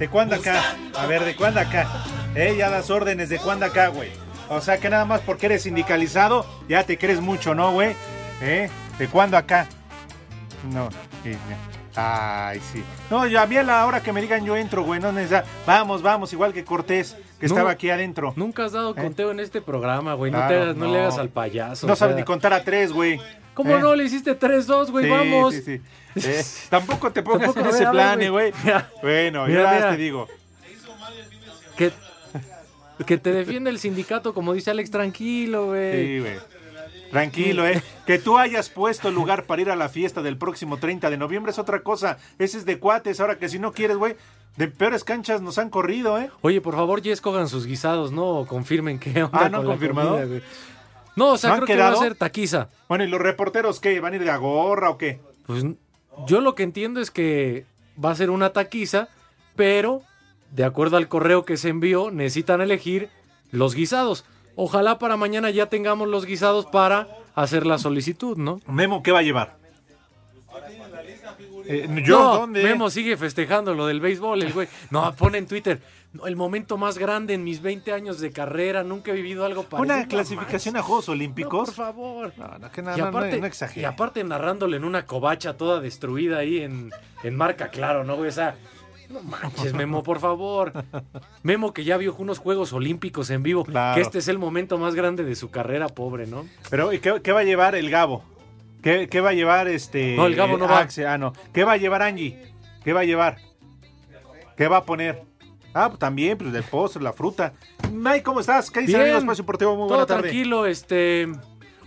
¿De cuándo acá? A ver, ¿de cuándo acá? Eh, ya das órdenes, ¿de cuándo acá, güey? O sea que nada más porque eres sindicalizado, ya te crees mucho, ¿no, güey? ¿Eh? ¿De cuándo acá? No. sí, ya. Ay, sí. No, ya a mí a la hora que me digan yo entro, güey. No necesita. Vamos, vamos, igual que Cortés, que No. estaba aquí adentro. Nunca has dado conteo en este programa, güey. no, Claro, te hagas- no no. le hagas al payaso. No sea, sabes ni contar a tres, güey. ¿Cómo ¿Eh? no? Le hiciste 3-2, güey. Sí, Vamos. sí, sí. Eh, tampoco te pongas Tampoco, en ese plan, eh, güey. Bueno, Mira, ya mira. te digo. Que, que te defiende el sindicato, como dice Alex, tranquilo, güey. Sí, güey. Tranquilo, ¿eh? Que tú hayas puesto el lugar para ir a la fiesta del próximo 30 de noviembre es otra cosa. Ese es de cuates. Ahora que si no quieres, güey, de peores canchas nos han corrido, ¿eh? Oye, por favor, ya escogan sus guisados, no confirmen onda Ah, ¿no confirmado? comida. No, o sea, ¿No han creo que va a quedado? ser taquiza. Bueno, ¿y los reporteros qué? ¿Van a ir de gorra o qué? Pues yo lo que entiendo es que va a ser una taquiza, pero de acuerdo al correo que se envió, necesitan elegir los guisados. Ojalá para mañana ya tengamos los guisados para hacer la solicitud, ¿no? Memo, ¿qué va a llevar? Eh, ¿Yo no, dónde? Memo sigue festejando lo del béisbol, el güey. No, pone en Twitter. "No, el momento más grande en mis 20 años de carrera, nunca he vivido algo parecido. ¿Una clasificación a Juegos No, Olímpicos? por favor. No, no, que no, y, no, aparte, no, y aparte narrándole en una covacha toda destruida ahí en, en marca claro, ¿no, güey? O sea, no manches, Memo, por favor. Memo que ya vio unos Juegos Olímpicos en vivo, Claro. que este es el momento más grande de su carrera, pobre, ¿no? Pero, ¿y qué, qué va a llevar el Gabo? ¿Qué, qué va a llevar este... No, el Gabo no va. Axel? Ah, no. ¿Qué va a llevar Angie? ¿Qué va a llevar? ¿Qué va a poner? Ah, pues también, pues del postre, la fruta. May, ¿cómo estás? ¿Qué dice Bien, Espacio Deportivo? Muy Todo buena tarde. tranquilo, este...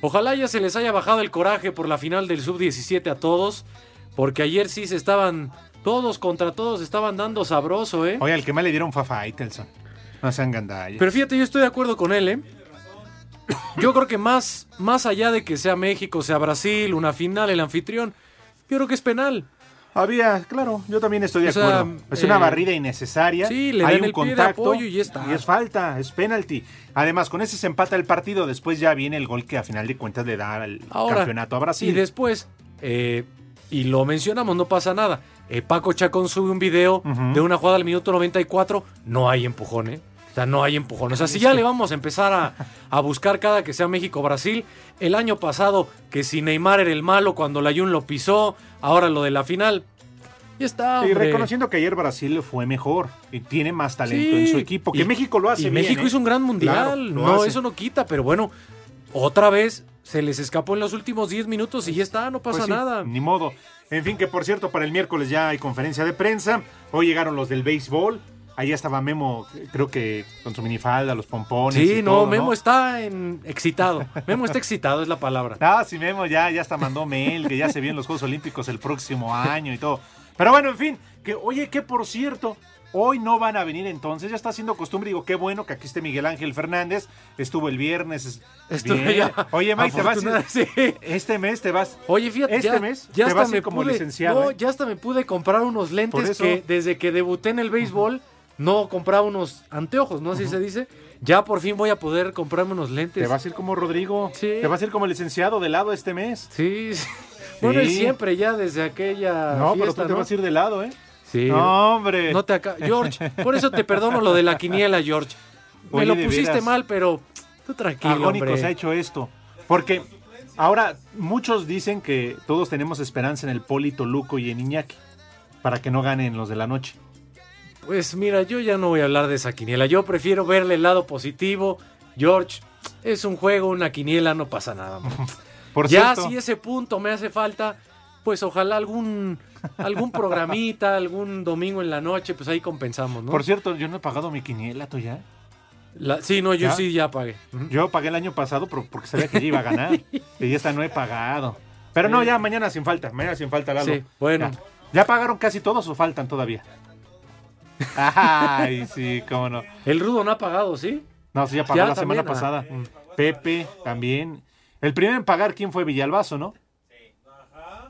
Ojalá ya se les haya bajado el coraje por la final del Sub-17 a todos, porque ayer sí se estaban... Todos contra todos estaban dando sabroso, ¿eh? Oye, al que más le dieron fue a Faitelson. No sean gandallas. Pero fíjate, yo estoy de acuerdo con él, ¿eh? Yo creo que más, más allá de que sea México, sea Brasil, una final, el anfitrión, yo creo que es penal. Había, claro, yo también estoy de O sea, acuerdo. Es una eh, barrida innecesaria. sí, le Hay dan un el pie de contacto apoyo y ya está. Y es falta, es penalti. Además, con ese se empata el partido. Después ya viene el gol que a final de cuentas le da el Ahora, campeonato a Brasil. Y después, eh, y lo mencionamos, no pasa nada. Eh, Paco Chacón sube un video de una jugada al minuto 94, no hay empujón, ¿eh? O sea, no hay empujón. O sea, si ya le vamos a empezar a, a buscar cada que sea México-Brasil, el año pasado que si Neymar era el malo cuando la Jun lo pisó, ahora lo de la final, ya está, Y hombre. reconociendo que ayer Brasil fue mejor y tiene más talento Sí, en su equipo. Que y- México lo hace y bien. México ¿eh? hizo un gran mundial. Claro, no, hace. eso no quita, pero bueno, otra vez se les escapó en los últimos 10 minutos y ya está, no pasa Pues sí, nada. Ni modo. En fin, que por cierto, para el miércoles ya hay conferencia de prensa. Hoy llegaron los del béisbol. Ahí estaba Memo, creo que con su minifalda, los pompones. Sí, y no, todo, Memo está en excitado. Memo está excitado, es la palabra. Ah, sí, Memo ya, ya hasta mandó mail, que ya se vienen los Juegos Olímpicos el próximo año y todo. Pero bueno, en fin, que oye, que por cierto, hoy no van a venir entonces, ya está haciendo costumbre, digo, qué bueno que aquí esté Miguel Ángel Fernández, estuvo el viernes. es- Estuve ya Oye, Mike, te vas, sí. este mes te vas. Oye, fíjate, Este ya, mes ya te hasta vas a ir me como pude, licenciado, no, ¿eh? ya hasta me pude comprar unos lentes que desde que debuté en el béisbol no compraba unos anteojos, ¿no? Así se dice. Ya por fin voy a poder comprarme unos lentes. Te vas a ir como Rodrigo. Sí. Te vas a ir como licenciado de lado este mes. Sí, sí. Bueno, Sí. siempre ya desde aquella No, pero tú te ¿no? vas a ir de lado, ¿eh? Sí. No, hombre. No te acá. George, por eso te perdono lo de la quiniela, George. Me Oye, lo pusiste mal, pero tú tranquilo, Agónico hombre. se ha hecho esto. Porque ahora muchos dicen que todos tenemos esperanza en el Polito, Luco y en Iñaki. Para que no ganen los de la noche. Pues mira, yo ya no voy a hablar de esa quiniela. Yo prefiero verle el lado positivo. George, es un juego, una quiniela, no pasa nada. Por ya cierto, si ese punto me hace falta, pues ojalá algún algún programita, algún domingo en la noche, pues ahí compensamos, ¿no? por cierto, yo no he pagado mi quiniela, ¿tú ya? La- sí, no, yo ¿Ya? sí ya pagué. Yo pagué el año pasado pero porque sabía que ya iba a ganar. y esta no he pagado. Pero no, ya mañana sin falta. Mañana sin falta, Lalo. Sí, bueno. Ya. ¿Ya pagaron casi todos o faltan todavía? Ay, sí, cómo no. El rudo no ha pagado, ¿sí? No, sí, ya pagó Ya la semana también, pasada. Pepe también. El primero en pagar, ¿quién fue? Villalbazo, ¿no?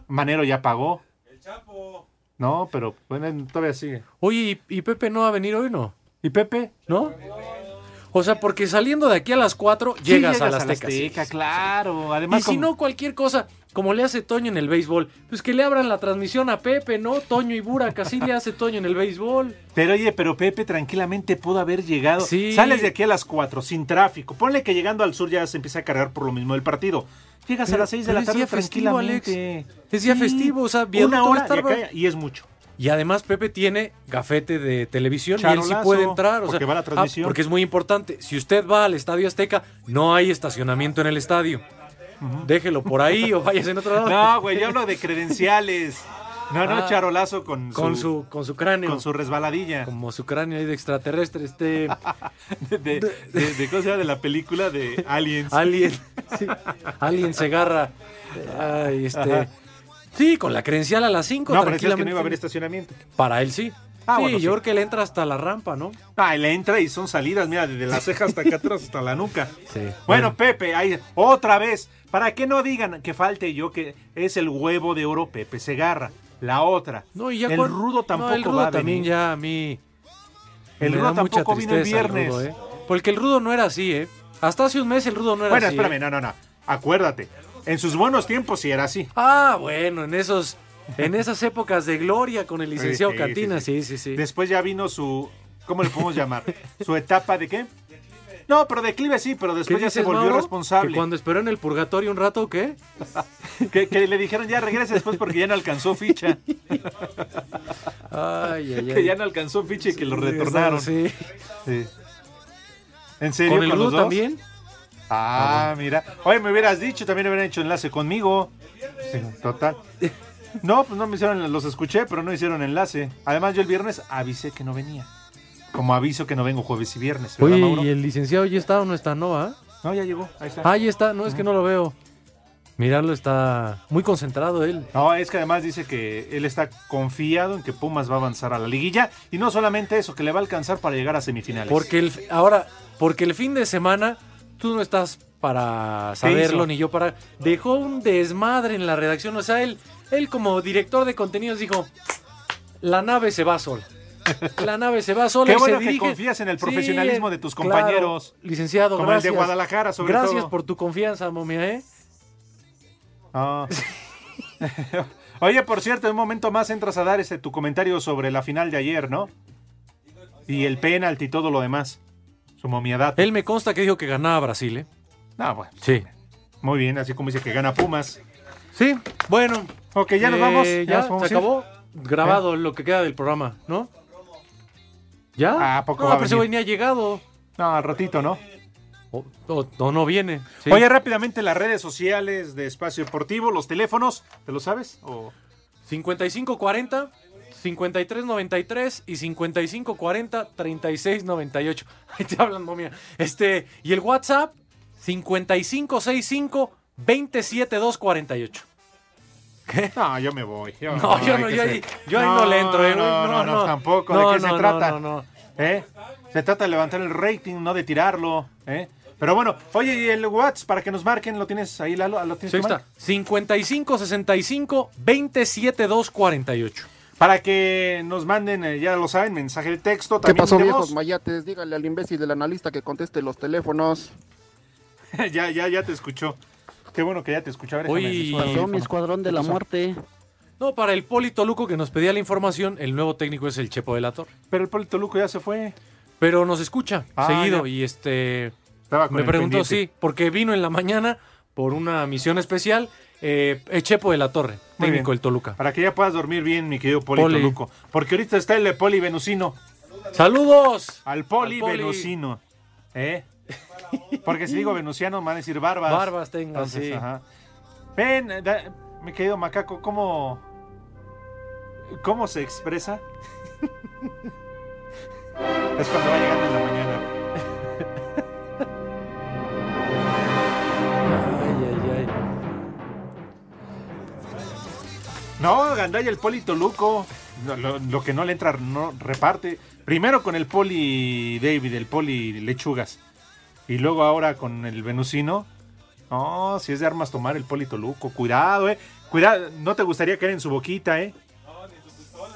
Manero ya pagó. Chapo. No, pero bueno, todavía sigue. Oye, ¿y, y Pepe no va a venir hoy, no? ¿Y Pepe? ¿No? O sea, porque saliendo de aquí a las 4 Sí, llegas, a las Azteca. Azteca, sí, sí. claro. Y Además, si como- no, cualquier cosa, como le hace Toño en el béisbol, pues que le abran la transmisión a Pepe, ¿no? Toño y Burak, así le hace Toño en el béisbol. Pero oye, pero Pepe tranquilamente pudo haber llegado. Sí. Sales de aquí a las 4 sin tráfico. Ponle que llegando al sur ya se empieza a cargar por lo mismo del partido. Llegas a las 6 de la es tarde festivo, tranquilamente. Es día festivo, o sea, viendo una hora acá- y es mucho. Y además Pepe tiene gafete de televisión y él sí puede entrar. O porque sea, va la ah, transmisión. porque es muy importante. Si usted va al Estadio Azteca, no hay estacionamiento en el estadio. Déjelo por ahí o váyase en otro lado. No, güey, yo hablo de credenciales. No, no, Ah, charolazo con, con su, con su cráneo. con su resbaladilla. Como su cráneo ahí de extraterrestre, este De, de, de- de- ¿Cómo se llama? De la película de Aliens. alien. Sí, alien se agarra. Ay, este. Ajá. Sí, con la credencial a las 5 no, pero decías que tranquilamente. no iba a haber estacionamiento. Para él sí. Ah, sí, bueno, yo sí. creo que le entra hasta la rampa, ¿no? Ah, le entra y son salidas, mira, desde la ceja hasta acá atrás, hasta la nuca. Sí. Bueno, Pepe, ahí, otra vez, para que no digan que falte yo, que es el huevo de oro Pepe Segarra. La otra. No, y ya el rudo no, tampoco el rudo va a también venir. ya a mí. El rudo tampoco vino el viernes. rudo, ¿eh? Porque el rudo no era así, ¿eh? Hasta hace un mes el rudo no era Bueno, así. espérame, ¿eh? no, no, no. Acuérdate. En sus buenos tiempos sí era así. Ah, bueno, en esos. En esas épocas de gloria con el licenciado Sí, sí, Cantina, sí, sí, sí, sí. Después ya vino su. ¿Cómo le podemos llamar? ¿Su etapa de qué? No, pero declive sí, pero ¿Qué después ya se volvió Mauro? responsable. ¿Que cuando esperó en el purgatorio un rato, ¿qué? Que, que le dijeron ya regrese después porque ya no alcanzó ficha. Ay, ay, ay. que ya no alcanzó ficha y que lo retornaron. Sí. Sí. ¿En serio? ¿Con el los rudo dos? también? Ah, mira. Oye, me hubieras dicho, también hubieran hecho enlace conmigo. Sí, total. No, pues no me hicieron, los escuché, pero no hicieron enlace. Además, yo el viernes avisé que no venía. Como aviso que no vengo jueves y viernes. ¿verdad, Oye, Mauro? ¿y el licenciado ya está o no está? No, ¿ah? No, ya llegó. Ahí está. Ah, ya está. No, es que no lo veo. Mirarlo está muy concentrado él. No, es que además dice que él está confiado en que Pumas va a avanzar a la liguilla. Y no solamente eso, que le va a alcanzar para llegar a semifinales. Porque el, ahora, porque el fin de semana tú no estás para saberlo hizo? ni yo para. Dejó un desmadre en la redacción. O sea, él, él como director de contenidos dijo: La nave se va sola. La nave se va sola. Qué y bueno se que confías en el profesionalismo de tus claro, compañeros. licenciado, Como el de gracias. Guadalajara, sobre Gracias todo. por tu confianza, momia, ¿eh? Ah. Oye, por cierto, en un momento más entras a dar este tu comentario sobre la final de ayer, ¿no? Y el penalti y todo lo demás. Su momiedad. Él me consta que dijo que ganaba Brasil, ¿eh? Ah, bueno. Sí. Muy bien, así como dice que gana Pumas. Sí, bueno. Ok, ya nos eh, vamos. Ya, nos vamos se acabó. Grabado lo que queda del programa, ¿no? ¿Ya? Ah, ¿a poco no, va a pero ese venir? güey ni ha llegado. No, al ratito, ¿no? O, o- o no viene. sí. Oye, rápidamente las redes sociales de Espacio Deportivo, los teléfonos, ¿te lo sabes? O... 5540, 5393 y 5540, 3698. Ahí te hablan, momia. Este, y el WhatsApp, 5565 27248. No, yo me voy. Yo, No, yo no, yo ahí- yo ahí no le entro, eh. No, no, No, no, no. tampoco. No, ¿De qué se trata? no, no. ¿Eh? Se trata de levantar el rating, no de tirarlo. ¿eh? Pero bueno, oye, y el WhatsApp para que nos marquen, ¿lo tienes ahí, Lalo? ¿Lo tienes Sí, está. Mike? 55 65 27 2 48. Para que nos manden, eh, ya lo saben, mensaje de texto. ¿Qué También pasó, de viejos voz. mayates? Dígale al imbécil del analista que conteste los teléfonos. ya, ya, ya te escuchó. Qué bueno que ya te escuchó. A ver, déjame Uy. subo el Pasó mi escuadrón de la muerte. No, para el Polito Luco que nos pedía la información, el nuevo técnico es el Chepo de la Torre. Pero el Polito Luco ya se fue. Pero nos escucha Ah, seguido ya. y este Estaba con me preguntó, sí, porque vino en la mañana por una misión especial, eh, el Chepo de la Torre, Muy técnico del Toluca. Para que ya puedas dormir bien, mi querido Polito Poli. Luco. Porque ahorita está el Poli Venusino. ¡Saludos! Al Poli, Al Poli. Venusino. ¿Eh? Porque si digo venusiano, me van a decir barbas. Barbas tenga, Entonces, sí. ajá. Ven, da- mi querido Macaco, ¿cómo, ¿cómo se expresa? es cuando va llegando en la mañana. Ay, ay, ay. No, Gandaya el Poli Toluco. Lo, lo- lo que no le entra, no reparte. Primero con el Poli David, el Poli Lechugas. Y luego ahora con el Venusino. No, si es de armas tomar el Poli Toluco. Cuidado, eh. Cuidado, no te gustaría caer en su boquita, eh.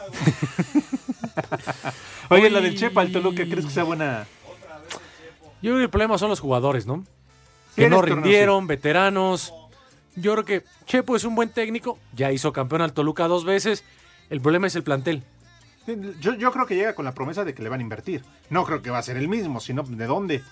Oye, la del Chepa al Toluca, ¿crees que sea buena? Yo creo que el problema son los jugadores, ¿no? Que no este rindieron, veteranos. Yo creo que Chepo es un buen técnico, ya hizo campeón al Toluca dos veces. El problema es el plantel. Yo, yo creo que llega con la promesa de que le van a invertir. No creo que va a ser el mismo, sino ¿de dónde?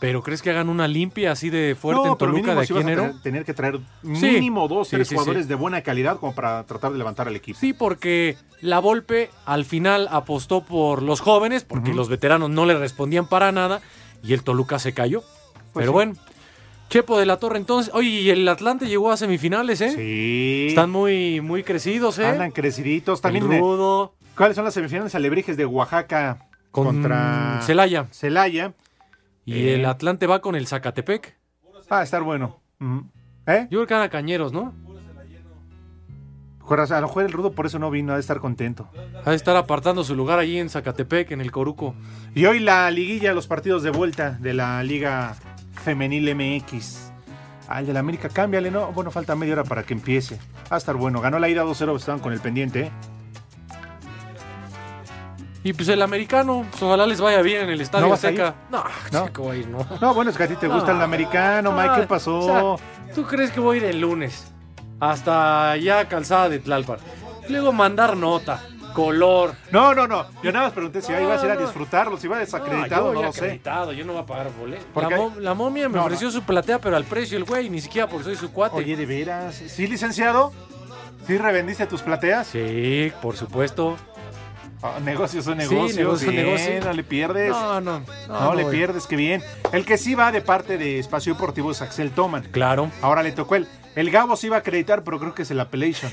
Pero ¿crees que hagan una limpia así de fuerte en pero Toluca de aquí vas a enero? tener, tener que traer Sí. mínimo dos, Sí, tres sí, jugadores de buena calidad como para tratar de levantar al equipo. Sí, porque la Volpe al final apostó por los jóvenes, porque los veteranos no le respondían para nada y el Toluca se cayó. Pero sí. bueno, Chepo de la Torre entonces. Oye, y el Atlante llegó a semifinales, ¿eh? Sí. Están muy, muy crecidos, ¿eh? Andan creciditos. El También, eh, Rudo ¿cuáles son las semifinales alebrijes de Oaxaca con contra Celaya. Celaya? Y Eh. el Atlante va con el Zacatepec. Va a estar bueno. ¿Eh? Yo creo que eran cañeros, ¿no? A lo mejor el Rudo por eso no vino a estar contento. Ha de estar apartando su lugar allí en Zacatepec, en el Coruco. Y hoy la liguilla, los partidos de vuelta de la Liga Femenil MX. Al de la América, cámbiale, ¿no? Bueno, falta media hora para que empiece. Va a estar bueno. Ganó la ida 2-0, estaban con el pendiente, ¿eh? Y pues el americano, pues, ojalá les vaya bien en el Estadio ¿No Azteca. No, ¿No? voy a ir, no. No, bueno, es que a ti te gusta el No. americano, Mike. ¿Qué pasó? o sea, ¿Tú crees que voy a ir el lunes? Hasta allá calzada de Tlalpan. Luego mandar nota, color. No, no, no. Yo nada más pregunté si ibas a ir a No, no. disfrutarlo, si iba desacreditado, yo no, voy lo sé. acreditado, yo no voy a pagar boleto. ¿Por La, mo- la momia me No, ofreció su platea, pero al precio el güey, ni siquiera porque soy su cuate. Oye, de veras. ¿Sí, licenciado? ¿Sí revendiste tus plateas? Sí, por supuesto. Ah, negocios son Sí, negocios. negocio, bien, negocio. No le pierdes. No, no. No, No, le pierdes, qué bien. El que sí va de parte de Espacio Deportivo es Axel Toman. Claro. Ahora le tocó él. El Gabo sí iba a acreditar, pero creo que es el Appellation.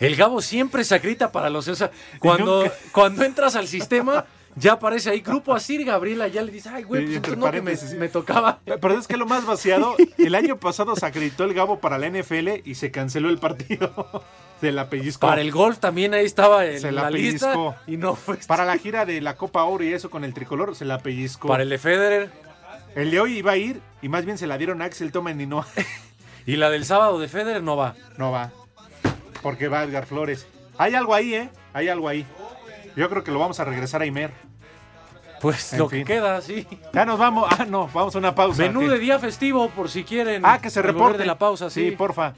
El Gabo siempre se acredita para los. O sea, cuando, nunca- cuando entras al sistema, ya aparece ahí Grupo Asir, Gabriela ya le dice, ay, güey, pues entre entonces no que me, me tocaba. Pero es que lo más vaciado, el año pasado se acreditó el Gabo para la NFL y se canceló el partido. Se la pellizcó. Para el golf también ahí estaba en Se la, la lista y no fue. Para la gira de la Copa Oro y eso con el tricolor, se la pellizcó. Para el de Federer El de hoy iba a ir y más bien se la dieron a Axel Toman y no, y la del sábado de Federer no va. no va. Porque va Edgar Flores. Hay algo ahí, ¿eh? Hay algo ahí. Yo creo que lo vamos a regresar a Imer. Pues En lo fin. que queda, sí. Ya nos vamos. Ah, no, vamos a una pausa. Menú de día festivo, por si quieren. Ah, que se reporte. de la pausa, sí. Sí, porfa.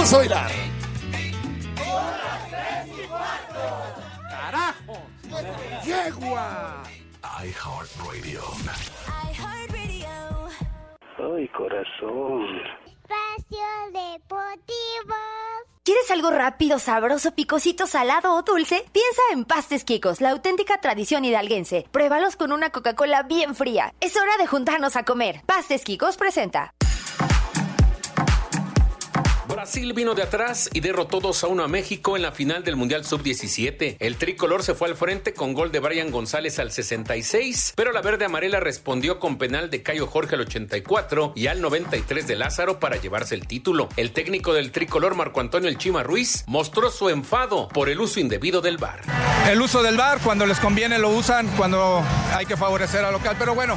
Vamos a bailar. ¡Yegua! iHeartRadio. Ay, corazón. Espacio Deportivo. ¿Quieres algo rápido, sabroso, picosito, salado o dulce? Piensa en Pastes Quicos, la auténtica tradición hidalguense. Pruébalos con una Coca-Cola bien fría. Es hora de juntarnos a comer. Pastes Quicos presenta. Brasil vino de atrás y derrotó 2 a 1 a México en la final del Mundial Sub-17. El tricolor se fue al frente con gol de Brian González al 66, pero la verde amarela respondió con penal de Cayo Jorge al 84 y al 93 de Lázaro para llevarse el título. El técnico del tricolor Marco Antonio El Chima Ruiz mostró su enfado por el uso indebido del VAR. El uso del VAR, cuando les conviene lo usan, cuando hay que favorecer al local, pero bueno,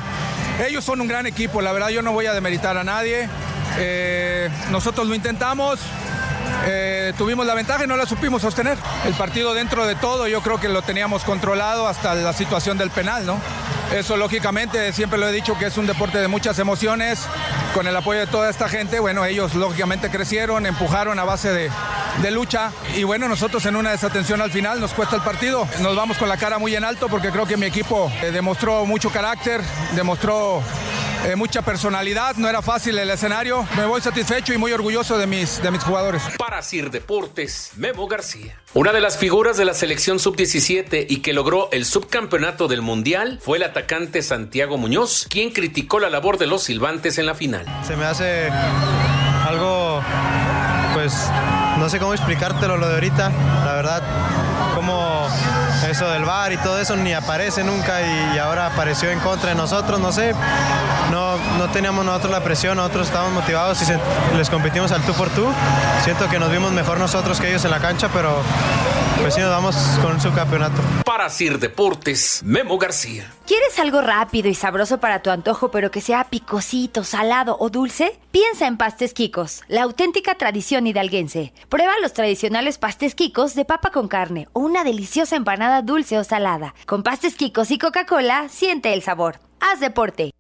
ellos son un gran equipo, la verdad yo no voy a demeritar a nadie. Eh, nosotros lo intentamos, eh, tuvimos la ventaja y no la supimos sostener. El partido dentro de todo yo creo que lo teníamos controlado hasta la situación del penal, ¿no? Eso lógicamente, siempre lo he dicho que es un deporte de muchas emociones, con el apoyo de toda esta gente, bueno, ellos lógicamente crecieron, empujaron a base de, lucha y bueno, nosotros en una desatención al final nos cuesta el partido, nos vamos con la cara muy en alto porque creo que mi equipo eh, demostró mucho carácter, demostró eh, mucha personalidad, no era fácil el escenario. Me voy satisfecho y muy orgulloso de mis, de mis jugadores. Para Sir Deportes, Memo García. Una de las figuras de la selección sub-17 y que logró el subcampeonato del Mundial fue el atacante Santiago Muñoz, quien criticó la labor de los silbantes en la final. Se me hace algo, pues, no sé cómo explicártelo lo de ahorita, la verdad, como eso del bar y todo eso ni aparece nunca y, y, ahora apareció en contra de nosotros, no sé, no, no teníamos nosotros la presión, nosotros estábamos motivados y se, les competimos al tú por tú, siento que nos vimos mejor nosotros que ellos en la cancha, pero pues sí nos vamos con su campeonato. Para Sir Deportes, Memo García. ¿Quieres algo rápido y sabroso para tu antojo, pero que sea picosito, salado o dulce? Piensa en Pastes Quicos, la auténtica tradición hidalguense. Prueba los tradicionales pastes Quicos de papa con carne o una deliciosa empanada dulce o salada. Con Pastes Quicos y Coca-Cola, siente el sabor. Haz deporte.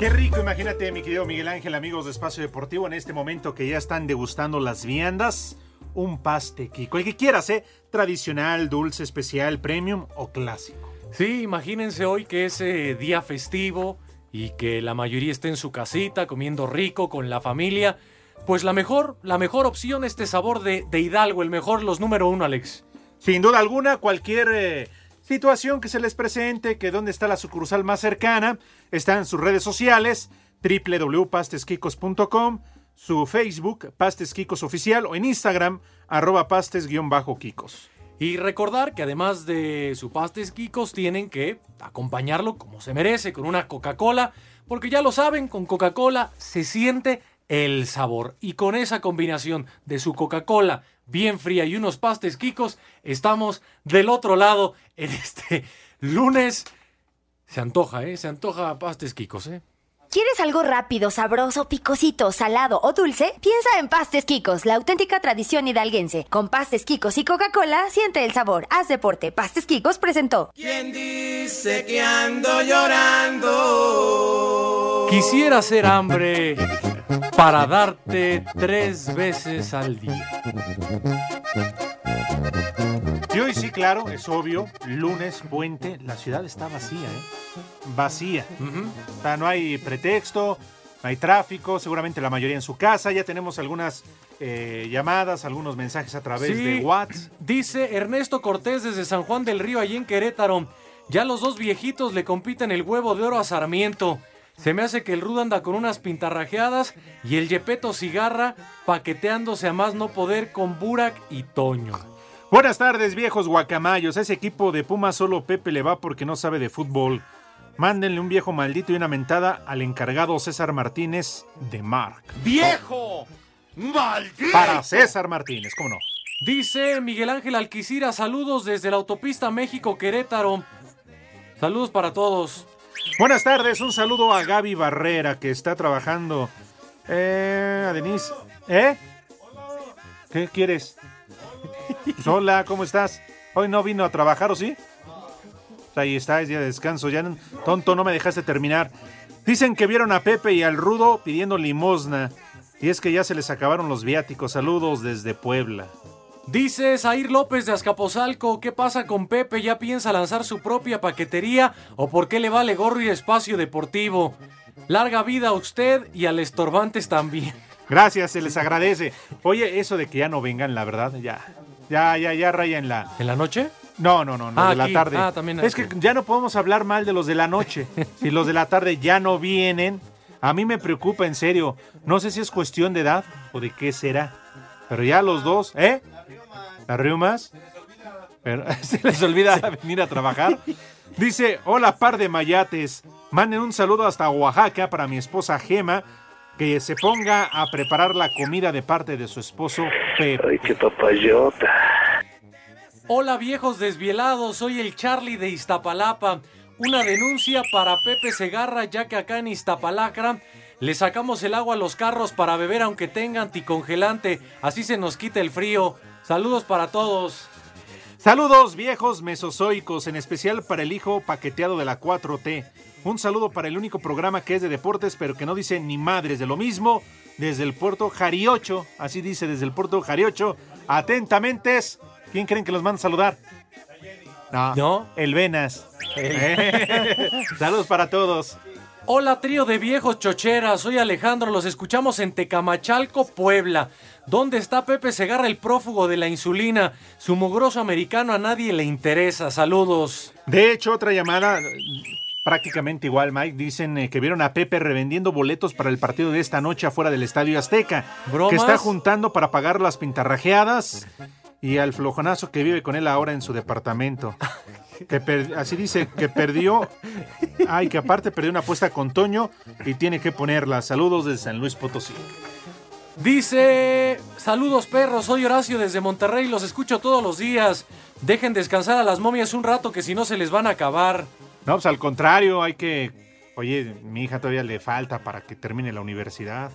Qué rico, imagínate, mi querido Miguel Ángel, amigos de Espacio Deportivo, en este momento que ya están degustando las viandas, un paste Kiko, el que quieras, ¿eh? Tradicional, dulce, especial, premium o clásico. Sí, imagínense hoy que es eh, día festivo y que la mayoría esté en su casita comiendo rico con la familia. Pues la mejor, la mejor opción, este sabor de, de Hidalgo, el mejor, los número uno, Alex. Sin duda alguna, cualquier eh, situación que se les presente, que donde está la sucursal más cercana, está en sus redes sociales, www.pastesquicos.com, su Facebook, Pastes Quicos Oficial, o en Instagram, arroba pastes-quicos. Y recordar que además de su pastes Kikos tienen que acompañarlo como se merece, con una Coca-Cola, porque ya lo saben, con Coca-Cola se siente el sabor. Y con esa combinación de su Coca-Cola bien fría y unos pastes Kikos, estamos del otro lado en este lunes. Se antoja, ¿eh? Se antoja pastes Kikos, ¿eh? ¿Quieres algo rápido, sabroso, picosito, salado o dulce? Piensa en Pastes Quicos, la auténtica tradición hidalguense. Con Pastes Quicos y Coca-Cola, siente el sabor. Haz deporte. Pastes Quicos presentó. ¿Quién dice que ando llorando? Quisiera hacer hambre para darte tres veces al día. Y hoy sí, claro, es obvio, lunes, puente, la ciudad está vacía, ¿eh? Vacía. Uh -huh. O sea, no hay pretexto, no hay tráfico, seguramente la mayoría en su casa, ya tenemos algunas eh, llamadas, algunos mensajes a través Sí, de WhatsApp. Dice Ernesto Cortés desde San Juan del Río, allí en Querétaro. Ya los dos viejitos le compiten el huevo de oro a Sarmiento. Se me hace que el Rudo anda con unas pintarrajeadas y el Yepeto Cigarra paqueteándose a más no poder con Burak y Toño. Buenas tardes, viejos guacamayos. A ese equipo de Pumas solo Pepe le va porque no sabe de fútbol. Mándenle un viejo maldito y una mentada al encargado César Martínez de Marc. ¡Viejo! ¡Maldito! Para César Martínez, ¿cómo no? Dice Miguel Ángel Alquicira, saludos desde la autopista México-Querétaro. Saludos para todos. Buenas tardes, un saludo a Gaby Barrera que está trabajando. Eh, a Denise. ¿Eh? ¿Qué quieres? Hola, ¿cómo estás? Hoy no vino a trabajar, ¿o sí? Ahí está, es día de descanso. Ya, tonto, no me dejaste terminar. Dicen que vieron a Pepe y al Rudo pidiendo limosna. Y es que ya se les acabaron los viáticos. Saludos desde Puebla. Dice Zair López de Azcapotzalco, ¿qué pasa con Pepe? ¿Ya piensa lanzar su propia paquetería o por qué le vale gorro y espacio deportivo? Larga vida a usted y al estorbantes también. Gracias, se les agradece. Oye, eso de que ya no vengan, la verdad, ya. Ya, ya, ya raya en la. ¿En la noche? No, no, no, los Ah, de la tarde. Ah, también es que ya no podemos hablar mal de los de la noche. si los de la tarde ya no vienen, a mí me preocupa en serio. No sé si es cuestión de edad o de qué será. Pero ya los dos, ¿eh? ¿Las riumas? Pero, se les olvida venir a trabajar. Dice, hola par de mayates. Manden un saludo hasta Oaxaca para mi esposa Gema, que se ponga a preparar la comida de parte de su esposo Pepe. Ay, qué papayota. Hola viejos desvielados, soy el Charlie de Iztapalapa. Una denuncia para Pepe Segarra, ya que acá en Iztapalacra le sacamos el agua a los carros para beber aunque tenga anticongelante. Así se nos quita el frío. Saludos para todos. Saludos viejos mesozoicos, en especial para el hijo paqueteado de la 4T. Un saludo para el único programa que es de deportes, pero que no dice ni madres de lo mismo, desde el puerto Jariocho, así dice desde el puerto Jariocho. Atentamente, ¿quién creen que los manda a saludar? No, el Venas. Eh. Saludos para todos. Hola trío de viejos chocheras, soy Alejandro, los escuchamos en Tecamachalco, Puebla. ¿Dónde está Pepe Segarra, el prófugo de la insulina? Su mugroso americano a nadie le interesa. Saludos. De hecho, otra llamada prácticamente igual, Mike. Dicen eh, que vieron a Pepe revendiendo boletos para el partido de esta noche afuera del Estadio Azteca. ¿Bromas? Que está juntando para pagar las pintarrajeadas y al flojonazo que vive con él ahora en su departamento. Que per- así dice que perdió. Ay, que aparte perdió una apuesta con Toño y tiene que ponerla. Saludos desde San Luis Potosí. Dice, saludos perros, soy Horacio desde Monterrey, los escucho todos los días. Dejen descansar a las momias un rato que si no se les van a acabar. No, pues al contrario, hay que. Oye, mi hija todavía le falta para que termine la universidad.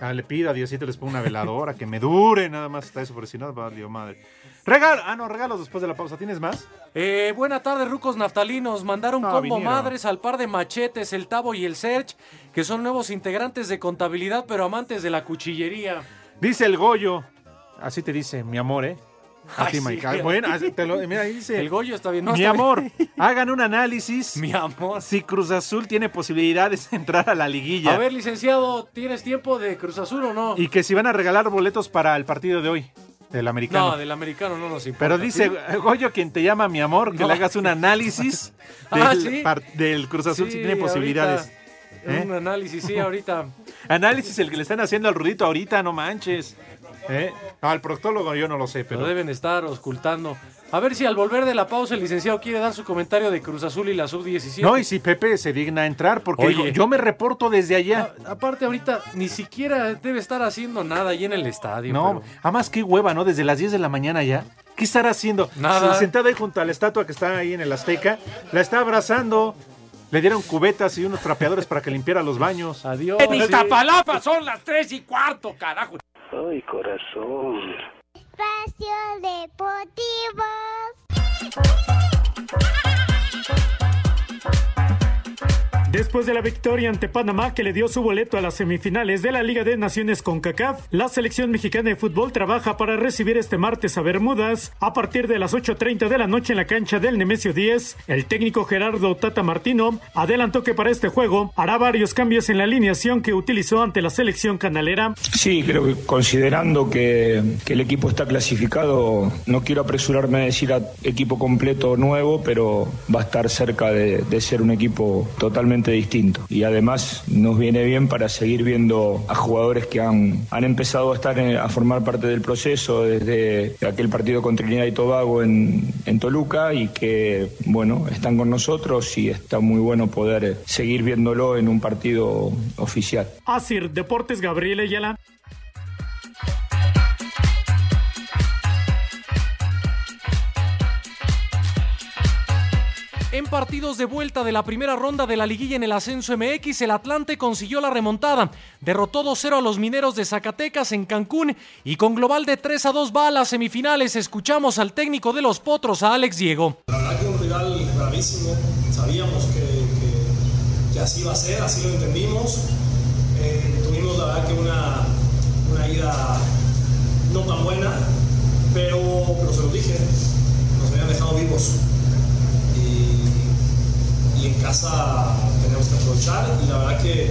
Ah, le pido a Diosito les pongo una veladora, que me dure nada más hasta eso, porque si no, valió madre. Regalo, ah, no, regalos después de la pausa. ¿Tienes más? Eh, buena tarde, rucos naftalinos. Mandaron No, combo vinieron. madres al par de machetes, el Tavo y el Serge, que son nuevos integrantes de contabilidad, pero amantes de la cuchillería. Dice el Goyo. Así te dice, mi amor, ¿eh? Ay, sí. Bueno, así te lo- mira, ahí dice. El Goyo está bien. No, mi está amor, bien. hagan un análisis. Mi amor. Si Cruz Azul tiene posibilidades de entrar a la liguilla. A ver, licenciado, ¿tienes tiempo de Cruz Azul o no? Y que si van a regalar boletos para el partido de hoy, del americano. No, del americano no nos importa. Pero dice ¿sí? Goyo, quien te llama mi amor, que No. le hagas un análisis del, Ah, del Cruz Azul si tiene posibilidades. ahorita, ¿Eh? Un análisis, sí, ahorita. Análisis el que le están haciendo al Rudito ahorita, no manches. ¿Eh? No, al proctólogo yo no lo sé, pero. Lo deben estar ocultando. A ver si al volver de la pausa el licenciado quiere dar su comentario de Cruz Azul y la sub-17. No, y si Pepe se digna a entrar, porque Oye. digo, yo me reporto desde allá. A- aparte, ahorita ni siquiera debe estar haciendo nada ahí en el estadio. no, pero- además qué hueva, ¿no? Desde las 10 de la mañana ya. ¿Qué estará haciendo? Nada. Sentado ahí junto a la estatua que está ahí en el Azteca, la está abrazando. Le dieron cubetas y unos trapeadores para que limpiara los baños. Adiós. En Iztapalapa son las tres y cuarto, carajo. Ay, corazón. Espacio Deportivo. Después de la victoria ante Panamá que le dio su boleto a las semifinales de la Liga de Naciones con CACAF, la selección mexicana de fútbol trabaja para recibir este martes a Bermudas a partir de las 8.30 de la noche en la cancha del Nemesio 10. El técnico Gerardo Tata Martino adelantó que para este juego hará varios cambios en la alineación que utilizó ante la selección canalera. Sí, creo que considerando que, el equipo está clasificado, no quiero apresurarme a decir a equipo completo nuevo, pero va a estar cerca de ser un equipo totalmente distinto. Y además nos viene bien para seguir viendo a jugadores que han, han empezado a estar en- a formar parte del proceso desde aquel partido con Trinidad y Tobago en, en Toluca y que, bueno, están con nosotros y está muy bueno poder seguir viéndolo en un partido oficial. Asir Deportes Gabriel Ayala. En partidos de vuelta de la primera ronda de la liguilla en el ascenso MX, el Atlante consiguió la remontada. Derrotó 2-0 a los mineros de Zacatecas en Cancún y con global de 3 a 2 va a las semifinales. Escuchamos al técnico de los Potros, a Alex Diego. La verdad que un rival bravísimo, sabíamos que, que- así iba a ser, así lo entendimos. Eh, tuvimos la verdad que una, una ida no tan buena, pero, pero se lo dije, nos habían dejado vivos. Y, en casa tenemos que aprovechar y la verdad que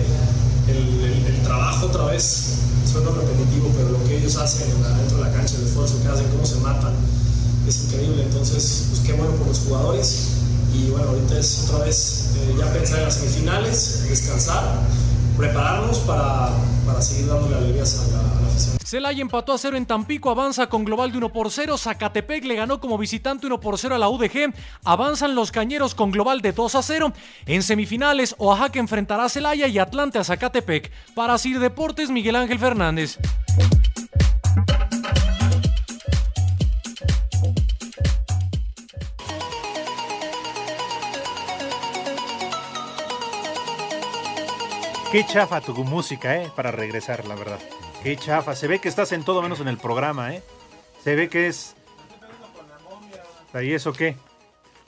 el, trabajo otra vez suena repetitivo, pero lo que ellos hacen adentro de la cancha, el esfuerzo que hacen, cómo se matan, es increíble. Entonces, pues qué bueno por los jugadores. Y bueno, ahorita es otra vez eh, ya pensar en las semifinales, descansar, prepararnos para, para seguir dándole alegrías a la, a la afición. Celaya empató a cero en Tampico, avanza con global de 1 por 0. Zacatepec le ganó como visitante 1 por 0 a la UDG. Avanzan los cañeros con global de 2 a 0. En semifinales, Oaxaca enfrentará a Celaya y Atlante a Zacatepec. Para Sir Deportes, Miguel Ángel Fernández. Qué chafa tu música, ¿eh? Para regresar, la verdad. Qué chafa. Se ve que estás en todo menos en el programa, ¿eh? Se ve que es... ¿Y eso qué?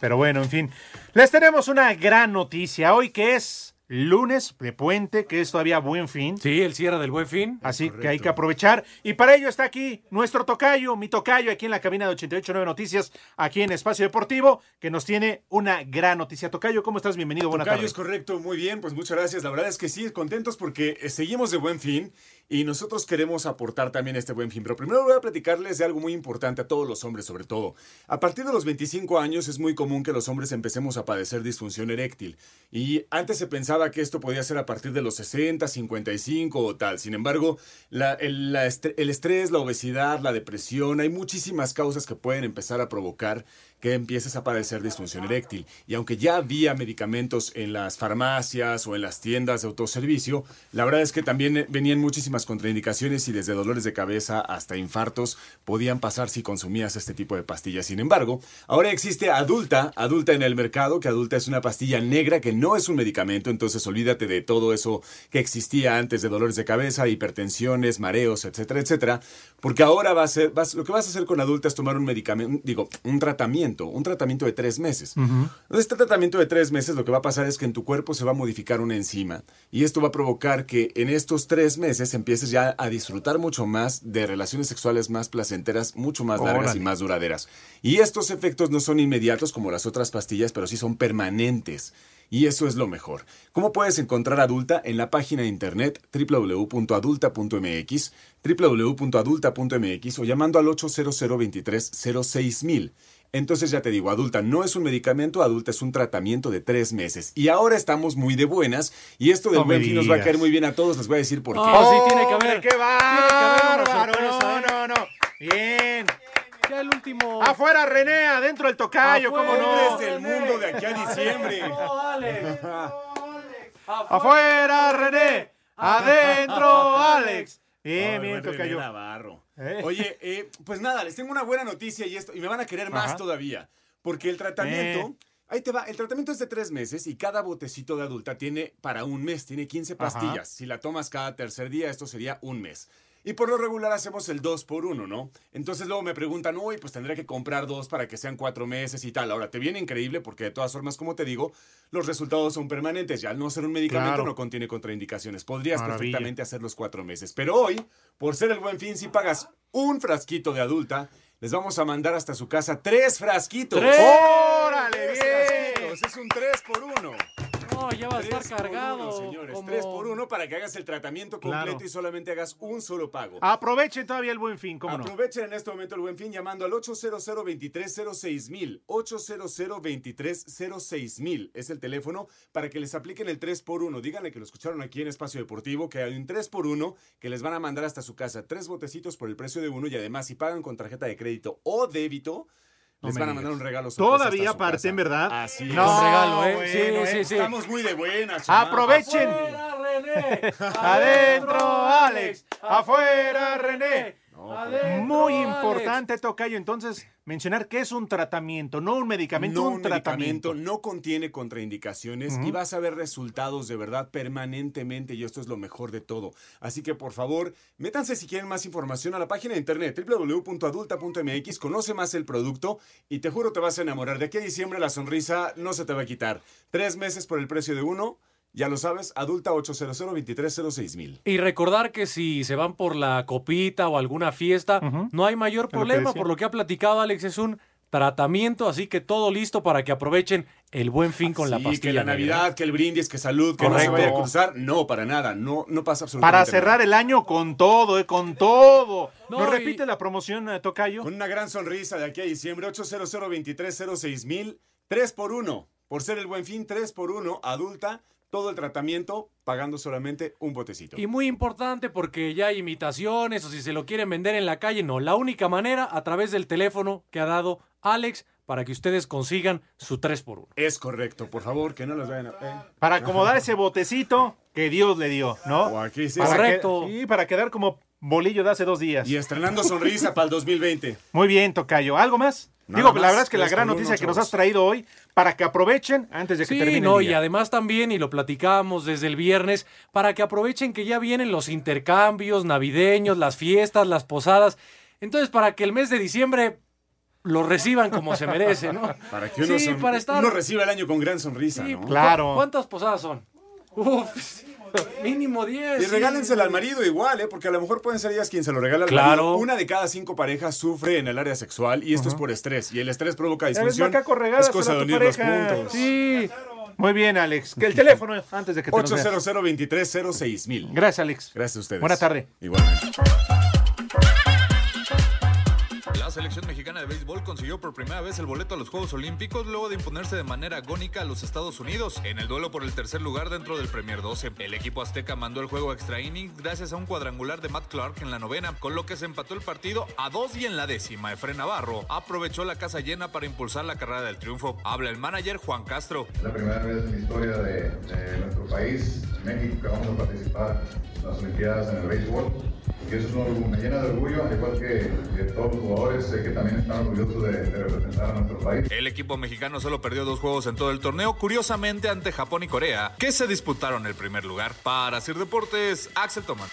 Pero bueno, en fin. Les tenemos una gran noticia hoy que es lunes de puente, que es todavía buen fin. Sí, el cierre del buen fin. Así que hay que aprovechar. Y para ello está aquí nuestro tocayo, mi tocayo, aquí en la cabina de 889 Noticias, aquí en Espacio Deportivo, que nos tiene una gran noticia. Tocayo, ¿cómo estás? Bienvenido, buenas Tocayo tardes. es correcto, muy bien, pues muchas gracias. La verdad es que sí, contentos porque eh, seguimos de buen fin y nosotros queremos aportar también este buen fin. Pero primero voy a platicarles de algo muy importante a todos los hombres, sobre todo. A partir de los 25 años es muy común que los hombres empecemos a padecer disfunción eréctil. Y antes se pensaba que esto podía ser a partir de los 60, 55 o tal. Sin embargo, el, el estrés, la obesidad, la depresión, hay muchísimas causas que pueden empezar a provocar que empieces a padecer disfunción eréctil. Y aunque ya había medicamentos en las farmacias o en las tiendas de autoservicio, la verdad es que también venían muchísimas contraindicaciones y desde dolores de cabeza hasta infartos podían pasar si consumías este tipo de pastillas. Sin embargo, ahora existe adulta, adulta en el mercado, que adulta es una pastilla negra que no es un medicamento, entonces olvídate de todo eso que existía antes de dolores de cabeza, hipertensiones, mareos, etcétera, etcétera, porque ahora va a ser, vas- lo que vas a hacer con adulta es tomar un medicamento, digo, un tratamiento, un tratamiento de tres meses. Este tratamiento de tres meses lo que va a pasar es que en tu cuerpo se va a modificar una enzima y esto va a provocar que en estos tres meses empieces ya a disfrutar mucho más de relaciones sexuales más placenteras, mucho más largas Órale. y más duraderas. Y estos efectos no son inmediatos como las otras pastillas, pero sí son permanentes. Y eso es lo mejor. ¿Cómo puedes encontrar Adulta? En la página de internet www.adulta.mx, www.adulta.mx o llamando al 800 23 06000. Entonces ya te digo, adulta no es un medicamento, adulta es un tratamiento de tres meses. Y ahora estamos muy de buenas y esto del No buen fin nos va a caer muy bien a todos, les voy a decir por qué. Oh, sí, tiene que haber. ¡Hombre, ¡Qué bárbaro! No, no, no. Bien. Ya el último. Afuera René, adentro el tocayo, ¿cómo no? Hombres del mundo de aquí a diciembre. Afuera René, adentro Alex. Bien, Ay, bien, René tocayo. Navarro. Eh. Oye, eh, pues nada, les tengo una buena noticia y esto, y me van a querer más todavía. Porque el tratamiento. Eh. Ahí te va, el tratamiento es de tres meses y cada botecito de adulta tiene para un mes, tiene 15 pastillas. Ajá. Si la tomas cada tercer día, esto sería un mes. Y por lo regular hacemos el 2 por 1, ¿no? Entonces luego me preguntan, uy, pues tendré que comprar dos para que sean cuatro meses y tal. Ahora, te viene increíble porque de todas formas, como te digo, los resultados son permanentes. Ya al no ser un medicamento Claro. no contiene contraindicaciones. Podrías Maravilla. perfectamente hacer los cuatro meses. Pero hoy, por ser el buen fin, si pagas un frasquito de adulta, les vamos a mandar hasta su casa tres frasquitos. ¡Tres! ¡Órale, bien! frasquitos, Es un 3 por 1. No, ya va a estar Tres por cargado. uno, señores. como- 3 por 1 para que hagas el tratamiento completo Claro. y solamente hagas un solo pago. Aprovechen todavía el buen fin, ¿cómo no? Aprovechen en este momento el buen fin llamando al 800 2306 mil 800 2306 mil es el teléfono para que les apliquen el 3 por 1 Díganle que lo escucharon aquí en Espacio Deportivo, que hay un 3 por 1 que les van a mandar hasta su casa. Tres botecitos por el precio de uno y además si pagan con tarjeta de crédito o débito, les van a mandar un regalo. Todavía hasta su aparte, casa. en verdad. Así es. No, Con regalo, ¿eh? bueno, Sí, ¿eh? sí, sí. Estamos muy de buenas. Aprovechen. ¡Afuera, René! Adentro Alex, afuera René. Muy Alex. importante, Tocayo, entonces mencionar que es un tratamiento, no un medicamento, No, un, un tratamiento. medicamento no contiene contraindicaciones y vas a ver resultados de verdad permanentemente y esto es lo mejor de todo. Así que por favor, métanse si quieren más información a la página de internet www.adulta.mx, conoce más el producto y te juro te vas a enamorar. De aquí a diciembre la sonrisa no se te va a quitar. Tres meses por el precio de uno, ya lo sabes, adulta 800 2306 mil. Y recordar que si se van por la copita o alguna fiesta, no hay mayor problema, por lo que ha platicado Alex, es un tratamiento, así que todo listo para que aprovechen el buen fin con la pastilla. que la negra. Navidad, que el brindis, que salud, que no se Correcto. vaya a cruzar. No, para nada. No, no pasa absolutamente Para nada. cerrar el año con todo, eh, con todo. No, ¿Nos y- repite la promoción, eh, Tocayo? Con una gran sonrisa de aquí a diciembre, 800 2306 mil 3 por 1 Por ser el buen fin, 3 por 1 adulta, todo el tratamiento pagando solamente un botecito. Y muy importante porque ya hay imitaciones o si se lo quieren vender en la calle, no. La única manera a través del teléfono que ha dado Alex para que ustedes consigan su 3x1. Es correcto, por favor, que no los vayan a... eh. Para acomodar ese botecito que Dios le dio, ¿no? O aquí sí, Para Correcto. que- sí, para quedar como bolillo de hace dos días. Y estrenando sonrisa para el 2020. Muy bien, Tocayo. ¿Algo más? Nada Digo, más, la verdad es que la gran noticia que nos has traído hoy, para que aprovechen antes de que Sí, termine no, el y día. además también, y lo platicábamos desde el viernes, para que aprovechen que ya vienen los intercambios navideños, las fiestas, las posadas. Entonces, para que el mes de diciembre lo reciban como se merece, ¿no? Para que uno, Sí, son- para estar- uno reciba el año con gran sonrisa, ¿no? ¿Cu- ¿Cuántas posadas son? Uf, mínimo 10. Y sí. regálensela al marido igual, ¿eh? Porque a lo mejor pueden ser ellas quien se lo regala al Claro. marido. Una de cada cinco parejas sufre en el área sexual y esto es por estrés. Y el estrés provoca disfunción. Es cosa de unir los puntos. Sí. Muy bien, Alex. Que el teléfono antes de que te nos veas. 800 2306 mil. Gracias, Alex. Gracias a ustedes. Buena tarde. Igualmente. Selección mexicana de béisbol consiguió por primera vez el boleto a los Juegos Olímpicos luego de imponerse de manera agónica a los Estados Unidos en el duelo por el tercer lugar dentro del Premier 12. El equipo azteca mandó el juego extra inning gracias a un cuadrangular de Matt Clark en la novena, con lo que se empató el partido a dos y en la décima. Efren Navarro aprovechó la casa llena para impulsar la carrera del triunfo. Habla el manager Juan Castro. La primera vez en la historia de, nuestro país, México, que vamos a participar las Olimpiadas en el béisbol. Y eso es un me llena de orgullo, al igual que, que todos los jugadores, sé que también están orgullosos de, de representar a nuestro país. El equipo mexicano solo perdió dos juegos en todo el torneo, curiosamente ante Japón y Corea, que se disputaron el primer lugar. Para Sir Deportes, Axel Tomás.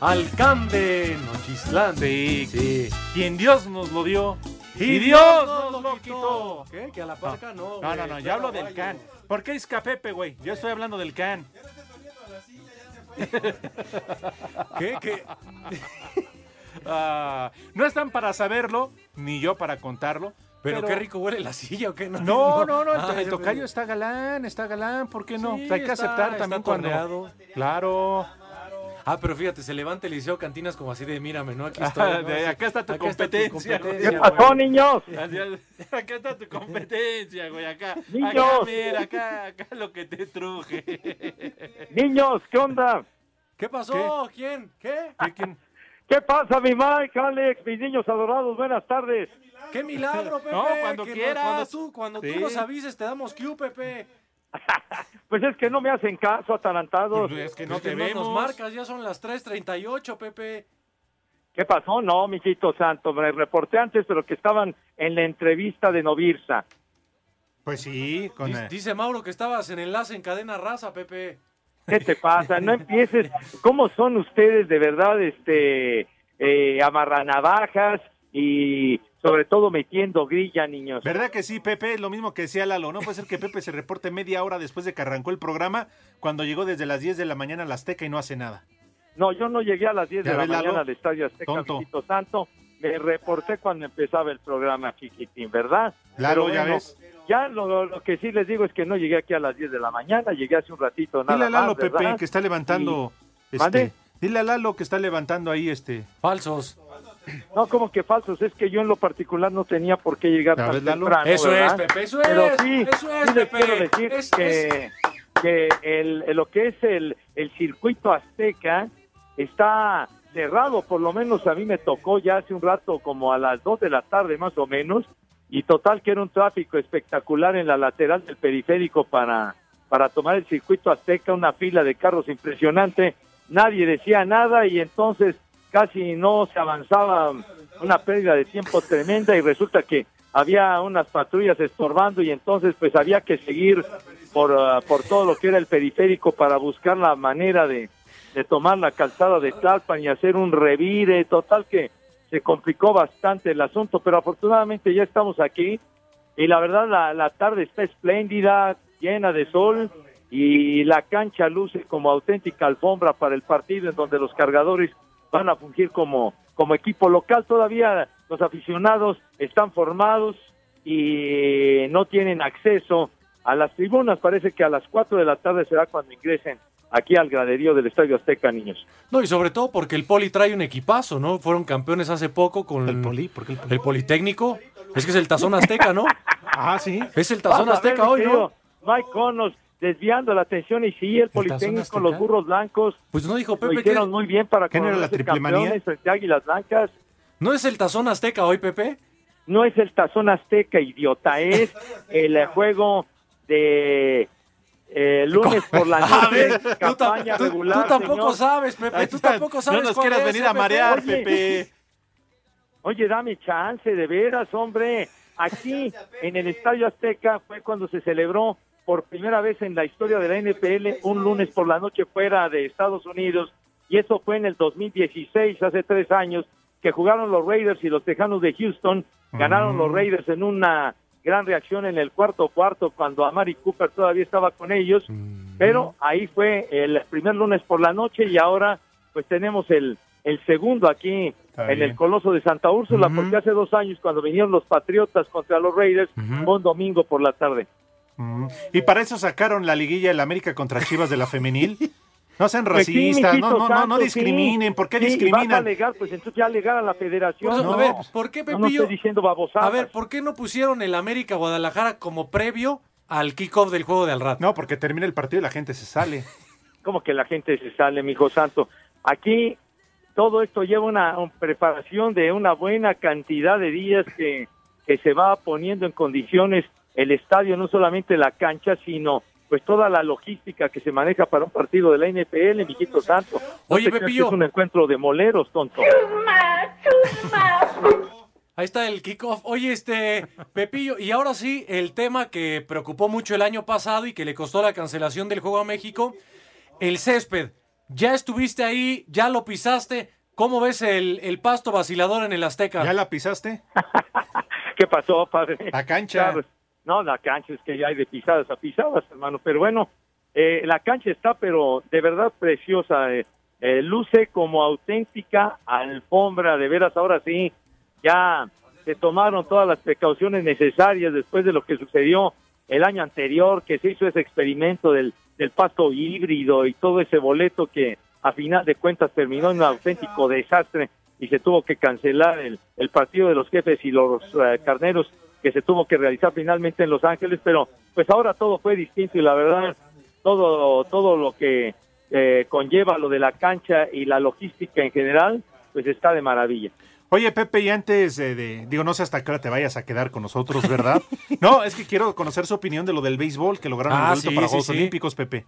Alcande, Nochislande. Sí. Quien Dios nos lo dio. Y, Y Dios Dios nos lo quitó. ¿Qué? ¿Que a la parca? No, No, no, güey, no, yo hablo del can. ¿Por qué es Pepe, güey? Yo estoy hablando del can. ¿Qué? ¿Qué? Ah, no están para saberlo, ni yo para contarlo. Pero, qué rico huele la silla, ¿o qué? No, no, no, el, Ah, el yo tocayo está galán, está galán, ¿por qué no? Sí, hay que está- aceptar también cuando... Claro. Ah, pero fíjate, se levanta el liceo Cantinas como así de mírame, ¿no? Aquí Ah, estoy. ¿no? de acá está tu Acá competencia, güey. competencia, ¿Qué pasó, güey. niños? Acá está tu competencia, güey, acá. Niños. Acá, mira, acá, acá lo que te truje. Niños, ¿qué onda? ¿Qué pasó? ¿Quién? ¿Qué? ¿Quién? ¿Qué pasa, mi Mike, Alex, mis niños adorados? Buenas tardes. ¡Qué milagro, Pepe! No, cuando que no- quieras. cuando tú, cuando Sí. tú nos avises, te damos Q, Pepe. Pues es que no me hacen caso, atalantados. Pues es que No no te nos vemos. marcas, ya son las 3.38, Pepe. ¿Qué pasó? No, mijito santo, me reporté antes, pero que estaban en la entrevista de Novirsa. Pues sí, con... Dice, dice Mauro que estabas en enlace en cadena raza, Pepe. ¿Qué te pasa? No empieces. ¿Cómo son ustedes de verdad, este, eh, amarranavajas y sobre todo metiendo grilla, niños? ¿Verdad que sí, Pepe? Es lo mismo que decía Lalo. No puede ser que Pepe se reporte media hora después de que arrancó el programa, cuando llegó desde las 10 de la mañana a la Azteca y no hace nada. No, yo no llegué a las 10 de la ves, Lalo. mañana al Estadio Azteca, Tonto. santo. Me reporté cuando empezaba el programa, chiquitín, ¿verdad? Pero ya bueno, ves. Ya lo, lo- que sí les digo es que no llegué aquí a las 10 de la mañana, llegué hace un ratito nada Dile a Lalo, más, Pepe, que está levantando... Y- Este, ¿Mande? dile a Lalo que está levantando ahí este... Falsos. No, como que falsos, es que yo en lo particular no tenía por qué llegar ¿Ya tan temprano, Eso es. Pepe, eso Pero es, sí, eso es, sí les Pepe. quiero decir Es- que, que el- lo que es el, el circuito azteca está cerrado, por lo menos a mí me tocó ya hace un rato, como a las 2 de la tarde más o menos, y total que era un tráfico espectacular en la lateral del periférico para, para tomar el circuito azteca, una fila de carros impresionante, nadie decía nada y entonces casi no se avanzaba, una pérdida de tiempo tremenda y resulta que había unas patrullas estorbando y entonces pues había que seguir por, ah, por todo lo que era el periférico para buscar la manera de, de tomar la calzada de Tlalpan y hacer un revire, total que se complicó bastante el asunto, pero afortunadamente ya estamos aquí y la verdad la, la tarde está espléndida, llena de sol y la cancha luce como auténtica alfombra para el partido en donde los cargadores van a fungir como, como equipo local. Todavía los aficionados están formados y no tienen acceso a las tribunas. Parece que a las 4 de la tarde será cuando ingresen aquí al graderío del Estadio Azteca, niños. No, y sobre todo porque el Poli trae un equipazo, ¿no? Fueron campeones hace poco con ¿El Poli? ¿Por qué el Poli? el Politécnico. Es que es el Tazón Azteca, ¿no? Ah, sí. Es el Tazón ver, Azteca hoy, ¿no? Mike Conos desviando la atención y sí, el Politécnico, los burros blancos, Pues no dijo lo Pepe que hicieron muy bien para ¿Qué no era la coronarse triple manía? campeones frente a Águilas Blancas. no es el Tazón Azteca hoy, Pepe. No es el Tazón Azteca, idiota, es el juego de eh, lunes por la noche, tú, campaña tú- tú regular. tampoco señor. sabes, Pepe. Tú tampoco sabes No nos quieras venir a marear, Oye. Pepe. Oye, dame chance, de veras, hombre. Aquí, en el Estadio Azteca, fue cuando se celebró por primera vez en la historia de la NPL un lunes por la noche fuera de Estados Unidos. Y eso fue en el 2016, hace tres años, que jugaron los Raiders y los Tejanos de Houston. Ganaron los Raiders en una gran reacción en el cuarto cuarto cuando Amari Cooper todavía estaba con ellos. Pero ahí fue el primer lunes por la noche y ahora pues tenemos el, el segundo aquí Está en bien. el Coloso de Santa Úrsula, porque hace dos años cuando vinieron los Patriotas contra los Raiders, fue un domingo por la tarde. Mm. Y para eso sacaron la liguilla del América contra Chivas de la femenil. No sean Pues sí, racistas, no, no, no, no sí. discriminen. ¿Por qué Sí, y vas a discriminan? alegar, pues entonces ya alegar a la federación. No, a ver, ¿por qué, no, no Pepillo? estoy diciendo babosadas. A ver, ¿por qué no pusieron el América Guadalajara como previo al kickoff del juego de al rato? No, porque termina el partido y la gente se sale. como que la gente se sale, mi hijo santo. Aquí todo esto lleva una, una preparación de una buena cantidad de días que, que se va poniendo en condiciones el estadio, no solamente la cancha, sino pues toda la logística que se maneja para un partido de la NPL, mijito santo. No Oye, Pepillo. es un encuentro de moleros, tonto. Ahí está el kickoff. Oye, este, Pepillo, y ahora sí, el tema que preocupó mucho el año pasado y que le costó la cancelación del juego a México, el césped. Ya estuviste ahí, ya lo pisaste. ¿Cómo ves el, el pasto vacilador en el Azteca? ¿Ya la pisaste? ¿Qué pasó, padre? La cancha. Claro. No, la cancha es que ya hay de pisadas a pisadas, hermano. Pero bueno, eh, la cancha está, pero de verdad preciosa. eh. Eh, luce como auténtica alfombra, de veras. Ahora sí, ya se tomaron todas las precauciones necesarias después de lo que sucedió el año anterior, que se hizo ese experimento del, del pasto híbrido y todo ese boleto que a final de cuentas terminó en un auténtico desastre y se tuvo que cancelar el, el partido de los jefes y los eh, carneros que se tuvo que realizar finalmente en Los Ángeles, pero pues ahora todo fue distinto y la verdad todo todo lo que eh, conlleva lo de la cancha y la logística en general, pues está de maravilla. Oye, Pepe, y antes de, de- digo, no sé hasta qué hora te vayas a quedar con nosotros, ¿verdad? no, es que quiero conocer su opinión de lo del béisbol, que lograron Ah, el sí, para sí, Juegos sí. Olímpicos, Pepe.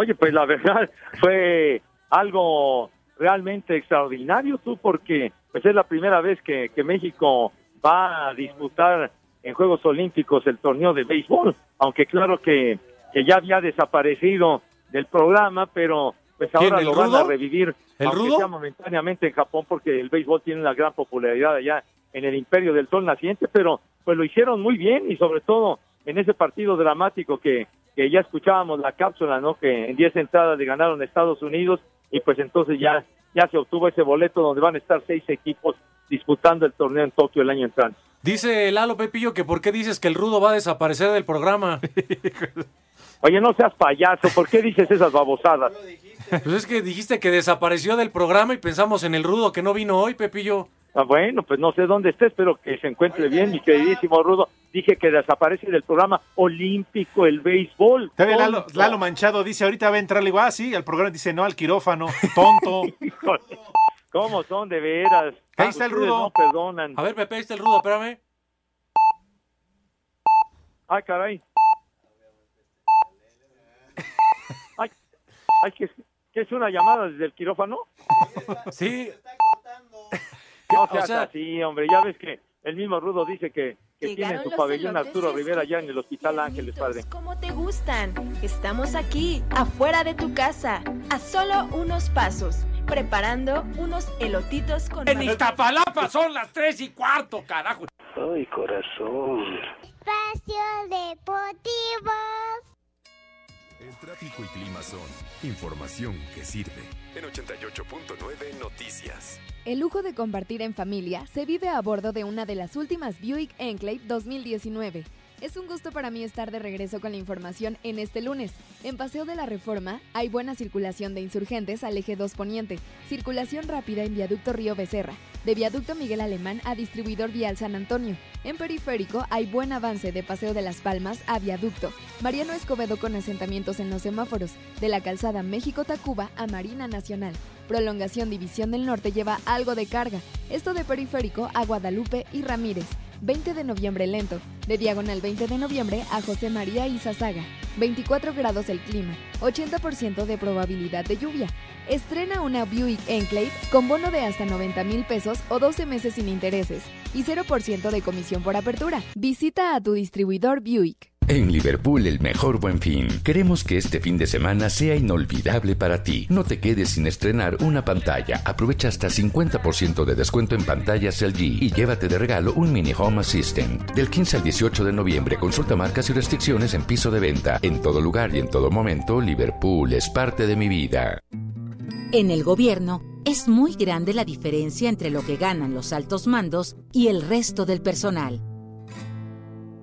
Oye, pues la verdad fue algo realmente extraordinario, tú, porque pues es la primera vez que, que México va a disputar en Juegos Olímpicos el torneo de béisbol, aunque claro que, que ya había desaparecido del programa, pero pues ¿Quién, ahora lo van a revivir, ¿El aunque rudo? sea momentáneamente en Japón, porque el béisbol tiene una gran popularidad allá en el Imperio del Sol Naciente, pero pues lo hicieron muy bien y sobre todo en ese partido dramático que, que ya escuchábamos la cápsula, ¿no? Que en 10 entradas le ganaron a Estados Unidos y pues entonces ya, ya se obtuvo ese boleto donde van a estar seis equipos disputando el torneo en Tokio el año entrante. Dice Lalo Pepillo que por qué dices que el rudo va a desaparecer del programa. Oye, no seas payaso, ¿por qué dices esas babosadas? Pues es que dijiste que desapareció del programa y pensamos en el rudo que no vino hoy, Pepillo. Ah, bueno, pues no sé dónde esté, espero que se encuentre bien, mi queridísimo Rudo. Dije que desaparece del programa olímpico el béisbol. Lalo Manchado dice, ahorita va a entrar, le digo, ah, sí, al programa dice, no, al quirófano, tonto. ¿Cómo son de veras? Ahí está el Rudo. No perdonan. A ver, Pepe, ahí está el rudo, espérame. Ay, caray. Ay, ay ¿qué, es- qué es una llamada desde el quirófano? Sí. No O sea- así, hombre. Ya ves que el mismo Rudo dice que, que tiene su pabellón Arturo Rivera allá en el Hospital Ángeles, padre. Como te gustan. Estamos aquí, afuera de tu casa, a solo unos pasos. Preparando unos elotitos con... En Iztapalapa son las tres y cuarto, carajo. Ay, corazón. Espacio Deportivo. El tráfico y clima son información que sirve. En 88.9 Noticias. El lujo de compartir en familia se vive a bordo de una de las últimas Buick Enclave 2019. Es un gusto para mí estar de regreso con la información en este lunes. En Paseo de la Reforma hay buena circulación de insurgentes al eje 2 Poniente, circulación rápida en Viaducto Río Becerra, de Viaducto Miguel Alemán a Distribuidor Vial San Antonio. En Periférico hay buen avance de Paseo de las Palmas a Viaducto, Mariano Escobedo con asentamientos en los semáforos, de la calzada México-Tacuba a Marina Nacional. Prolongación División del Norte lleva algo de carga, esto de Periférico a Guadalupe y Ramírez. 20 de noviembre lento, de diagonal 20 de noviembre a José María Izazaga. 24 grados el clima, 80% de probabilidad de lluvia. Estrena una Buick Enclave con bono de hasta 90 mil pesos o 12 meses sin intereses y 0% de comisión por apertura. Visita a tu distribuidor Buick. En Liverpool el mejor buen fin. Queremos que este fin de semana sea inolvidable para ti. No te quedes sin estrenar una pantalla. Aprovecha hasta 50% de descuento en pantallas LG y llévate de regalo un mini home assistant. Del 15 al 18 de noviembre consulta marcas y restricciones en piso de venta. En todo lugar y en todo momento, Liverpool es parte de mi vida. En el gobierno es muy grande la diferencia entre lo que ganan los altos mandos y el resto del personal.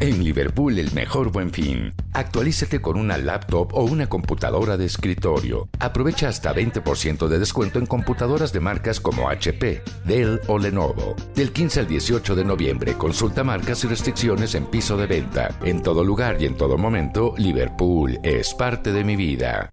En Liverpool el mejor buen fin. Actualízate con una laptop o una computadora de escritorio. Aprovecha hasta 20% de descuento en computadoras de marcas como HP, Dell o Lenovo. Del 15 al 18 de noviembre consulta marcas y restricciones en piso de venta. En todo lugar y en todo momento, Liverpool es parte de mi vida.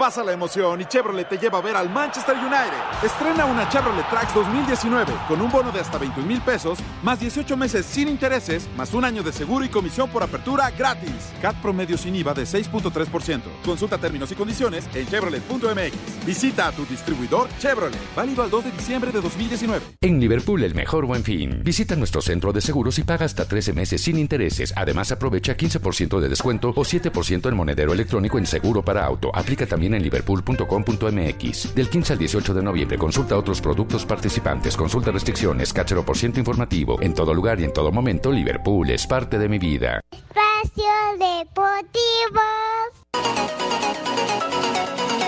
Pasa la emoción y Chevrolet te lleva a ver al Manchester United. Estrena una Chevrolet Trax 2019 con un bono de hasta 21 mil pesos, más 18 meses sin intereses, más un año de seguro y comisión por apertura gratis. CAT promedio sin IVA de 6.3%. Consulta términos y condiciones en chevrolet.mx. Visita a tu distribuidor Chevrolet. Válido al 2 de diciembre de 2019. En Liverpool el mejor buen fin. Visita nuestro centro de seguros y paga hasta 13 meses sin intereses. Además aprovecha 15% de descuento o 7% en monedero electrónico en seguro para auto. Aplica también en liverpool.com.mx. Del 15 al 18 de noviembre consulta otros productos participantes, consulta restricciones, cáchero por ciento informativo. En todo lugar y en todo momento, Liverpool es parte de mi vida. Espacio Deportivo.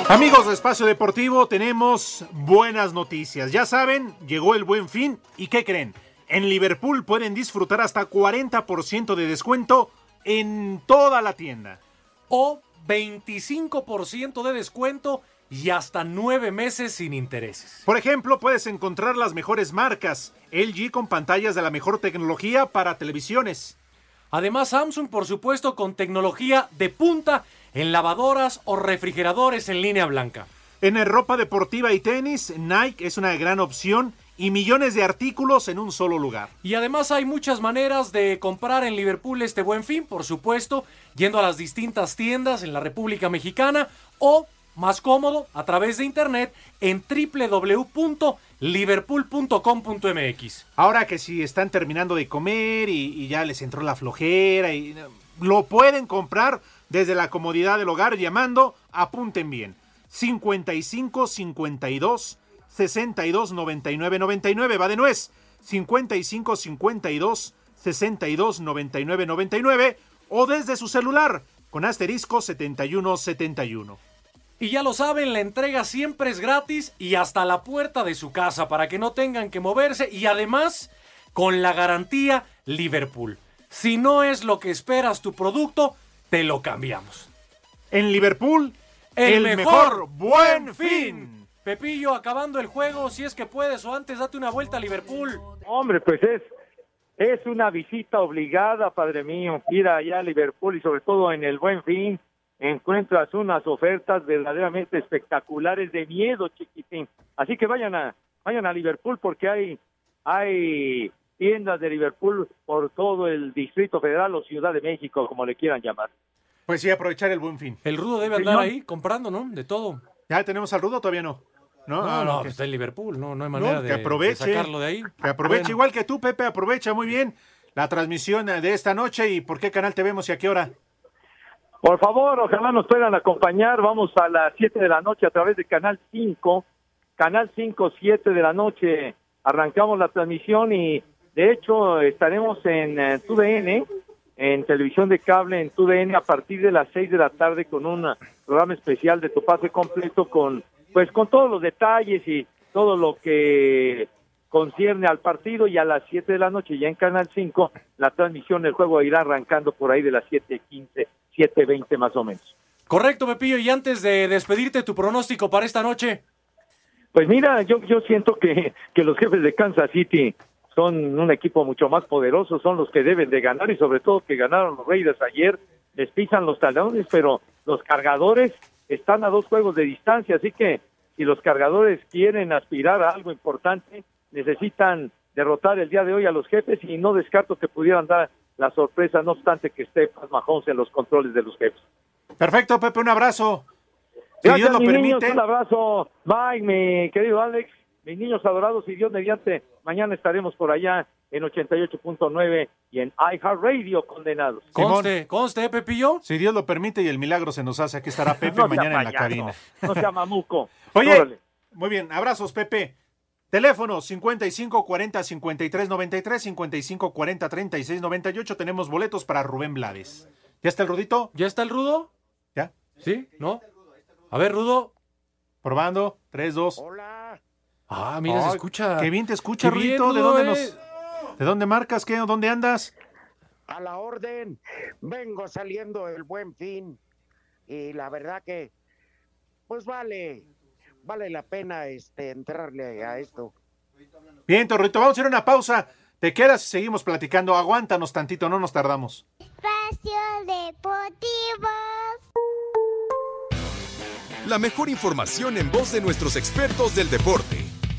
Amigos de Espacio Deportivo, tenemos buenas noticias. Ya saben, llegó el buen fin y ¿qué creen? En Liverpool pueden disfrutar hasta 40% de descuento en toda la tienda. O 25% de descuento y hasta nueve meses sin intereses. Por ejemplo, puedes encontrar las mejores marcas. LG con pantallas de la mejor tecnología para televisiones. Además, Samsung, por supuesto, con tecnología de punta en lavadoras o refrigeradores en línea blanca. En ropa deportiva y tenis, Nike es una gran opción y millones de artículos en un solo lugar. Y además hay muchas maneras de comprar en Liverpool este buen fin, por supuesto, yendo a las distintas tiendas en la República Mexicana o, más cómodo, a través de internet en www.liverpool.com.mx. Ahora que si están terminando de comer y, y ya les entró la flojera y lo pueden comprar desde la comodidad del hogar llamando, apunten bien, 55 52 62 99 99 va de nuez 55 52 62 99 99 o desde su celular con asterisco 71 71. Y ya lo saben, la entrega siempre es gratis y hasta la puerta de su casa para que no tengan que moverse y además con la garantía Liverpool. Si no es lo que esperas tu producto, te lo cambiamos. En Liverpool, El, el, mejor, mejor buen fin. Pepillo, acabando el juego, si es que puedes o antes, date una vuelta a Liverpool. Hombre, pues es, es una visita obligada, padre mío, ir allá a Liverpool y sobre todo en el Buen Fin encuentras unas ofertas verdaderamente espectaculares de miedo, chiquitín. Así que vayan a vayan a Liverpool porque hay hay tiendas de Liverpool por todo el Distrito Federal o Ciudad de México, como le quieran llamar. Pues sí, aprovechar el buen fin. El Rudo debe Sí, andar ¿no? ahí comprando, ¿no? De todo. ¿Ya tenemos al Rudo todavía no? No, No, no, pues está en Liverpool, no, no hay No, manera que de, aproveche. de sacarlo de ahí. Que aproveche Bueno. igual que tú, Pepe, aprovecha muy bien la transmisión de esta noche y por qué canal te vemos y a qué hora. Por favor, ojalá nos puedan acompañar. Vamos a las 7 de la noche a través de Canal 5. Canal 5, 7 de la noche. Arrancamos la transmisión y de hecho estaremos en eh, TUDN, en televisión de cable, en TUDN a partir de las 6 de la tarde con un programa especial de tu pase completo con, pues con todos los detalles y todo lo que concierne al partido y a las 7 de la noche ya en Canal 5 la transmisión del juego irá arrancando por ahí de las 7.15, 7.20 más o menos. Correcto, Pepillo. Y antes de despedirte, tu pronóstico para esta noche. Pues mira, yo, yo siento que, que los jefes de Kansas City son un equipo mucho más poderoso, son los que deben de ganar y sobre todo que ganaron los Raiders ayer, les pisan los talones, pero los cargadores están a dos juegos de distancia, así que si los cargadores quieren aspirar a algo importante, necesitan derrotar el día de hoy a los jefes y no descarto que pudieran dar la sorpresa, no obstante que esté Pat Mahomes en los controles de los jefes. Perfecto, Pepe, un abrazo. Si Gracias, Dios lo niños, permite. un abrazo. Bye, mi querido Alex. Mis niños adorados y Dios mediante, mañana estaremos por allá en 88.9 y en iHeartRadio condenados. Conste, conste, ¿eh, Pepillo. Si Dios lo permite y el milagro se nos hace, aquí estará Pepe No mañana en la cabina. No sea mamuco. Oye, Órale. muy bien, abrazos, Pepe. Teléfono 55 40 53 93 55 40 36 98. Tenemos boletos para Rubén Blades. ¿Ya está el Rudito? ¿Ya está el Rudo? ¿Ya? ¿Sí? ¿No? A ver, Rudo. Probando. 3, 2. Hola. Ah, mira, se escucha. Qué bien te escucha, Rudito. ¿De dónde eh. nos, ¿De dónde marcas? ¿Qué? ¿Dónde andas? A la orden. Vengo saliendo del buen fin. Y la verdad que, pues vale, vale la pena este entrarle a esto. Bien, Torrito, vamos a ir a una pausa. Te quedas y seguimos platicando. Aguántanos tantito, no nos tardamos. Espacio Deportivo. La mejor información en voz de nuestros expertos del deporte.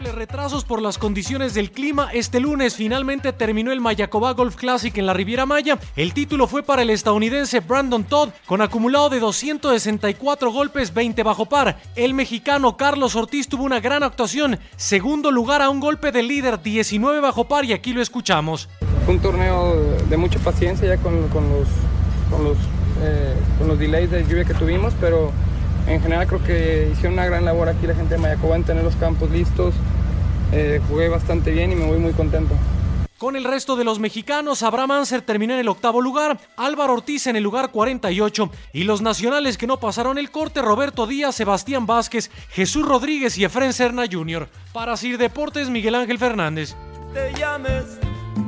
Retrasos por las condiciones del clima, este lunes finalmente terminó el Mayacoba Golf Classic en la Riviera Maya. El título fue para el estadounidense Brandon Todd, con acumulado de 264 golpes, 20 bajo par. El mexicano Carlos Ortiz tuvo una gran actuación, segundo lugar a un golpe del líder, 19 bajo par, y aquí lo escuchamos. Fue un torneo de mucha paciencia ya con los, con, los, eh, con los delays de lluvia que tuvimos, pero en general creo que hicieron una gran labor aquí la gente de Mayacoba en tener los campos listos. Eh, jugué bastante bien y me voy muy contento. Con el resto de los mexicanos, Abraham Anser terminó en el octavo lugar, Álvaro Ortiz en el lugar 48 y los nacionales que no pasaron el corte, Roberto Díaz, Sebastián Vázquez, Jesús Rodríguez y Efren Serna Jr. Para Sir Deportes, Miguel Ángel Fernández. Te llames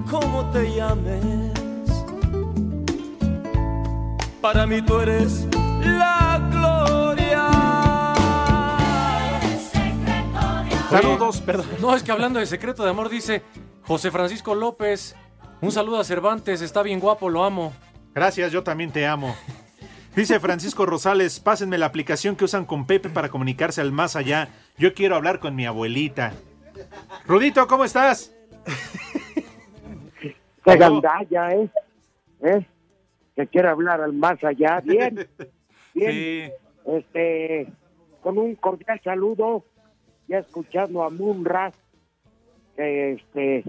como te llames. Para mí tú eres. Saludos, perdón. No, es que hablando de secreto de amor, dice José Francisco López. Un saludo a Cervantes, está bien guapo, lo amo. Gracias, yo también te amo. Dice Francisco Rosales, pásenme la aplicación que usan con Pepe para comunicarse al más allá. Yo quiero hablar con mi abuelita. Rudito, ¿cómo estás? Qué gandalla, ¿eh? ¿eh? Que quiere hablar al más allá. Bien, bien. Este, con un cordial saludo, ya escuchando a Munra, que este,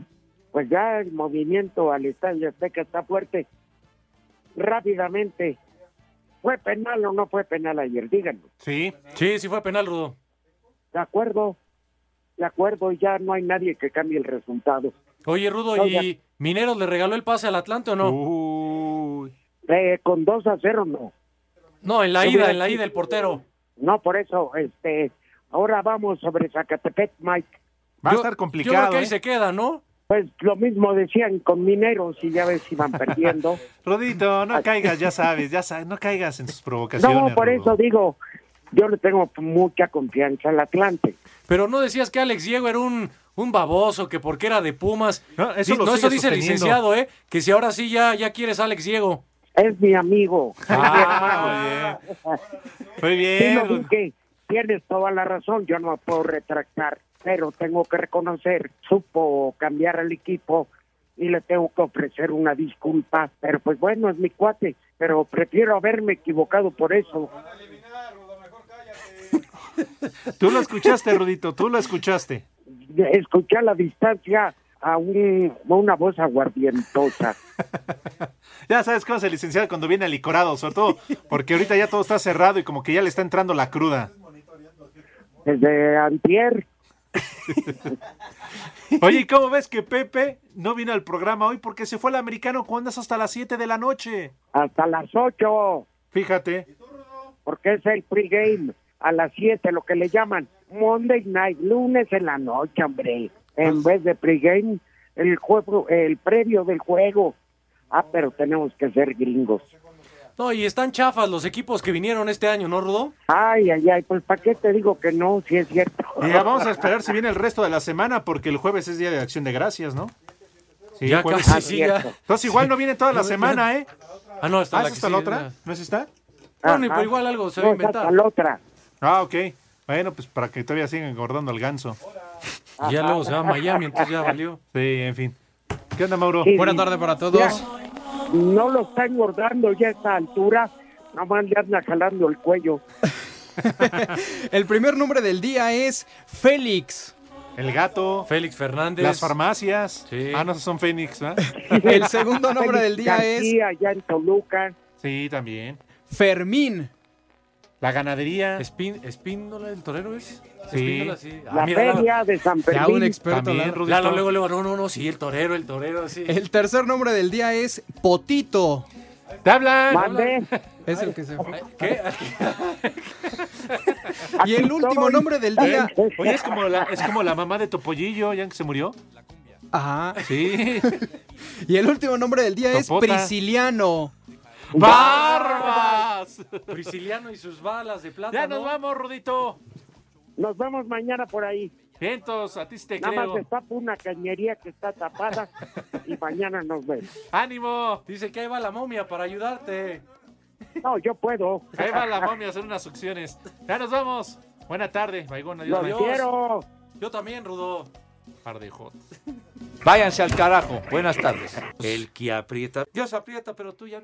pues ya el movimiento al Estadio Azteca está fuerte. Rápidamente, ¿Fue penal o no fue penal ayer? Díganme. Sí. Sí, sí fue penal, Rudo. De acuerdo. De acuerdo, ya no hay nadie que cambie el resultado. Oye, Rudo, No, ¿y ya. Mineros le regaló el pase al Atlante o no? Uy. Eh, con 2 a 0 no. No, en la Yo ida, en la ida, el portero. No, por eso, este, ahora vamos sobre Zacatepec, Mike. Va a Yo- estar Yo complicado. creo que ahí ¿eh? se queda, ¿no? Pues lo mismo decían con Mineros y ya ves si van perdiendo. Rodito, no caigas, ya sabes, ya sabes, no caigas en sus provocaciones. no, por Rudo. eso digo, yo le tengo mucha confianza al Atlante. Pero no decías que Alex Diego era un, un baboso, que porque era de Pumas. No, eso no, eso dice el licenciado, ¿eh? Que si ahora sí ya, ya quieres a Alex Diego. Es mi amigo. Ah, muy bien. Muy bien. Tienes toda la razón, yo no puedo retractar, pero tengo que reconocer, supo cambiar al equipo y le tengo que ofrecer una disculpa, pero pues bueno, es mi cuate, pero prefiero haberme equivocado por eso. Tú lo escuchaste, Rudito, tú lo escuchaste. Escuché a la distancia a, un, a una voz aguardientosa. Ya sabes cómo es el licenciado cuando viene alicorado, sobre todo porque ahorita ya todo está cerrado y como que ya le está entrando la cruda. Desde antier, Oye, ¿y cómo ves que Pepe no vino al programa hoy porque se fue al americano cuando es hasta las 7 de la noche? hasta las 8, Fíjate. porque es el pregame, a las 7, lo que le llaman Monday night, lunes en la noche, hombre. En vez de pregame, el juego, el previo del juego. Ah, pero tenemos que ser gringos. No, y están chafas los equipos que vinieron este año, ¿no, Rudo? Ay, ay, ay, pues ¿para qué te digo que no? Si es cierto. Ya vamos a esperar si viene el resto de la semana porque el jueves es día de acción de gracias, ¿no? Sí, Ya jueves. casi, sí, ya. Entonces igual no viene toda la semana, ¿eh? Ah, no, está ¿Ah, la ¿es que hasta la otra? la- ¿No es esta? Bueno, y Ajá. pues igual algo se No, va a inventar. hasta la otra. Ah, ok. Bueno, pues para que todavía sigan engordando el ganso. Y ya luego se va a Miami, entonces ya valió. Sí, en fin. ¿Qué onda, Mauro? Sí, Buenas sí. tardes para todos. Ya, no lo está engordando ya a esta altura, nomás le anda jalando el cuello. El primer nombre del día es Félix. El gato, Félix Fernández. las farmacias. Sí. Ah, no, son Fénix, ¿verdad? El segundo nombre del día es allá en Toluca. Sí, también. Fermín. La ganadería. Espín, ¿Espíndola el torero es? Sí. Espíndola, sí. Ah, La mira, Lalo- feria de San Ya un experto. También. Lalo, luego, luego, no, no, no, sí, el torero, el torero, sí. El tercer nombre del día es Potito. ¡Te hablan! Mande. Es el que se fue. ¿Qué? Y el último estoy. nombre del día. Oye, es como, la, es como la mamá de Topollillo, ya que se murió. Ajá. Sí. Y el último nombre del día es. Prisciliano. ¡Barbas! Prisciliano y sus balas de plata, Ya nos ¿no? vamos, Rudito. Nos vemos mañana por ahí. Vientos, a ti te Nada creo. más destapo una cañería que está tapada y mañana nos vemos. ¡Ánimo! Dice que ahí va la momia para ayudarte. No, yo puedo. Ahí va la momia a hacer unas succiones. Ya nos vamos. Buena tarde. Baigón, adiós. Los quiero. Yo también, Rudo. Par de. Váyanse al carajo. Buenas tardes. El que aprieta. Dios aprieta, pero tú ya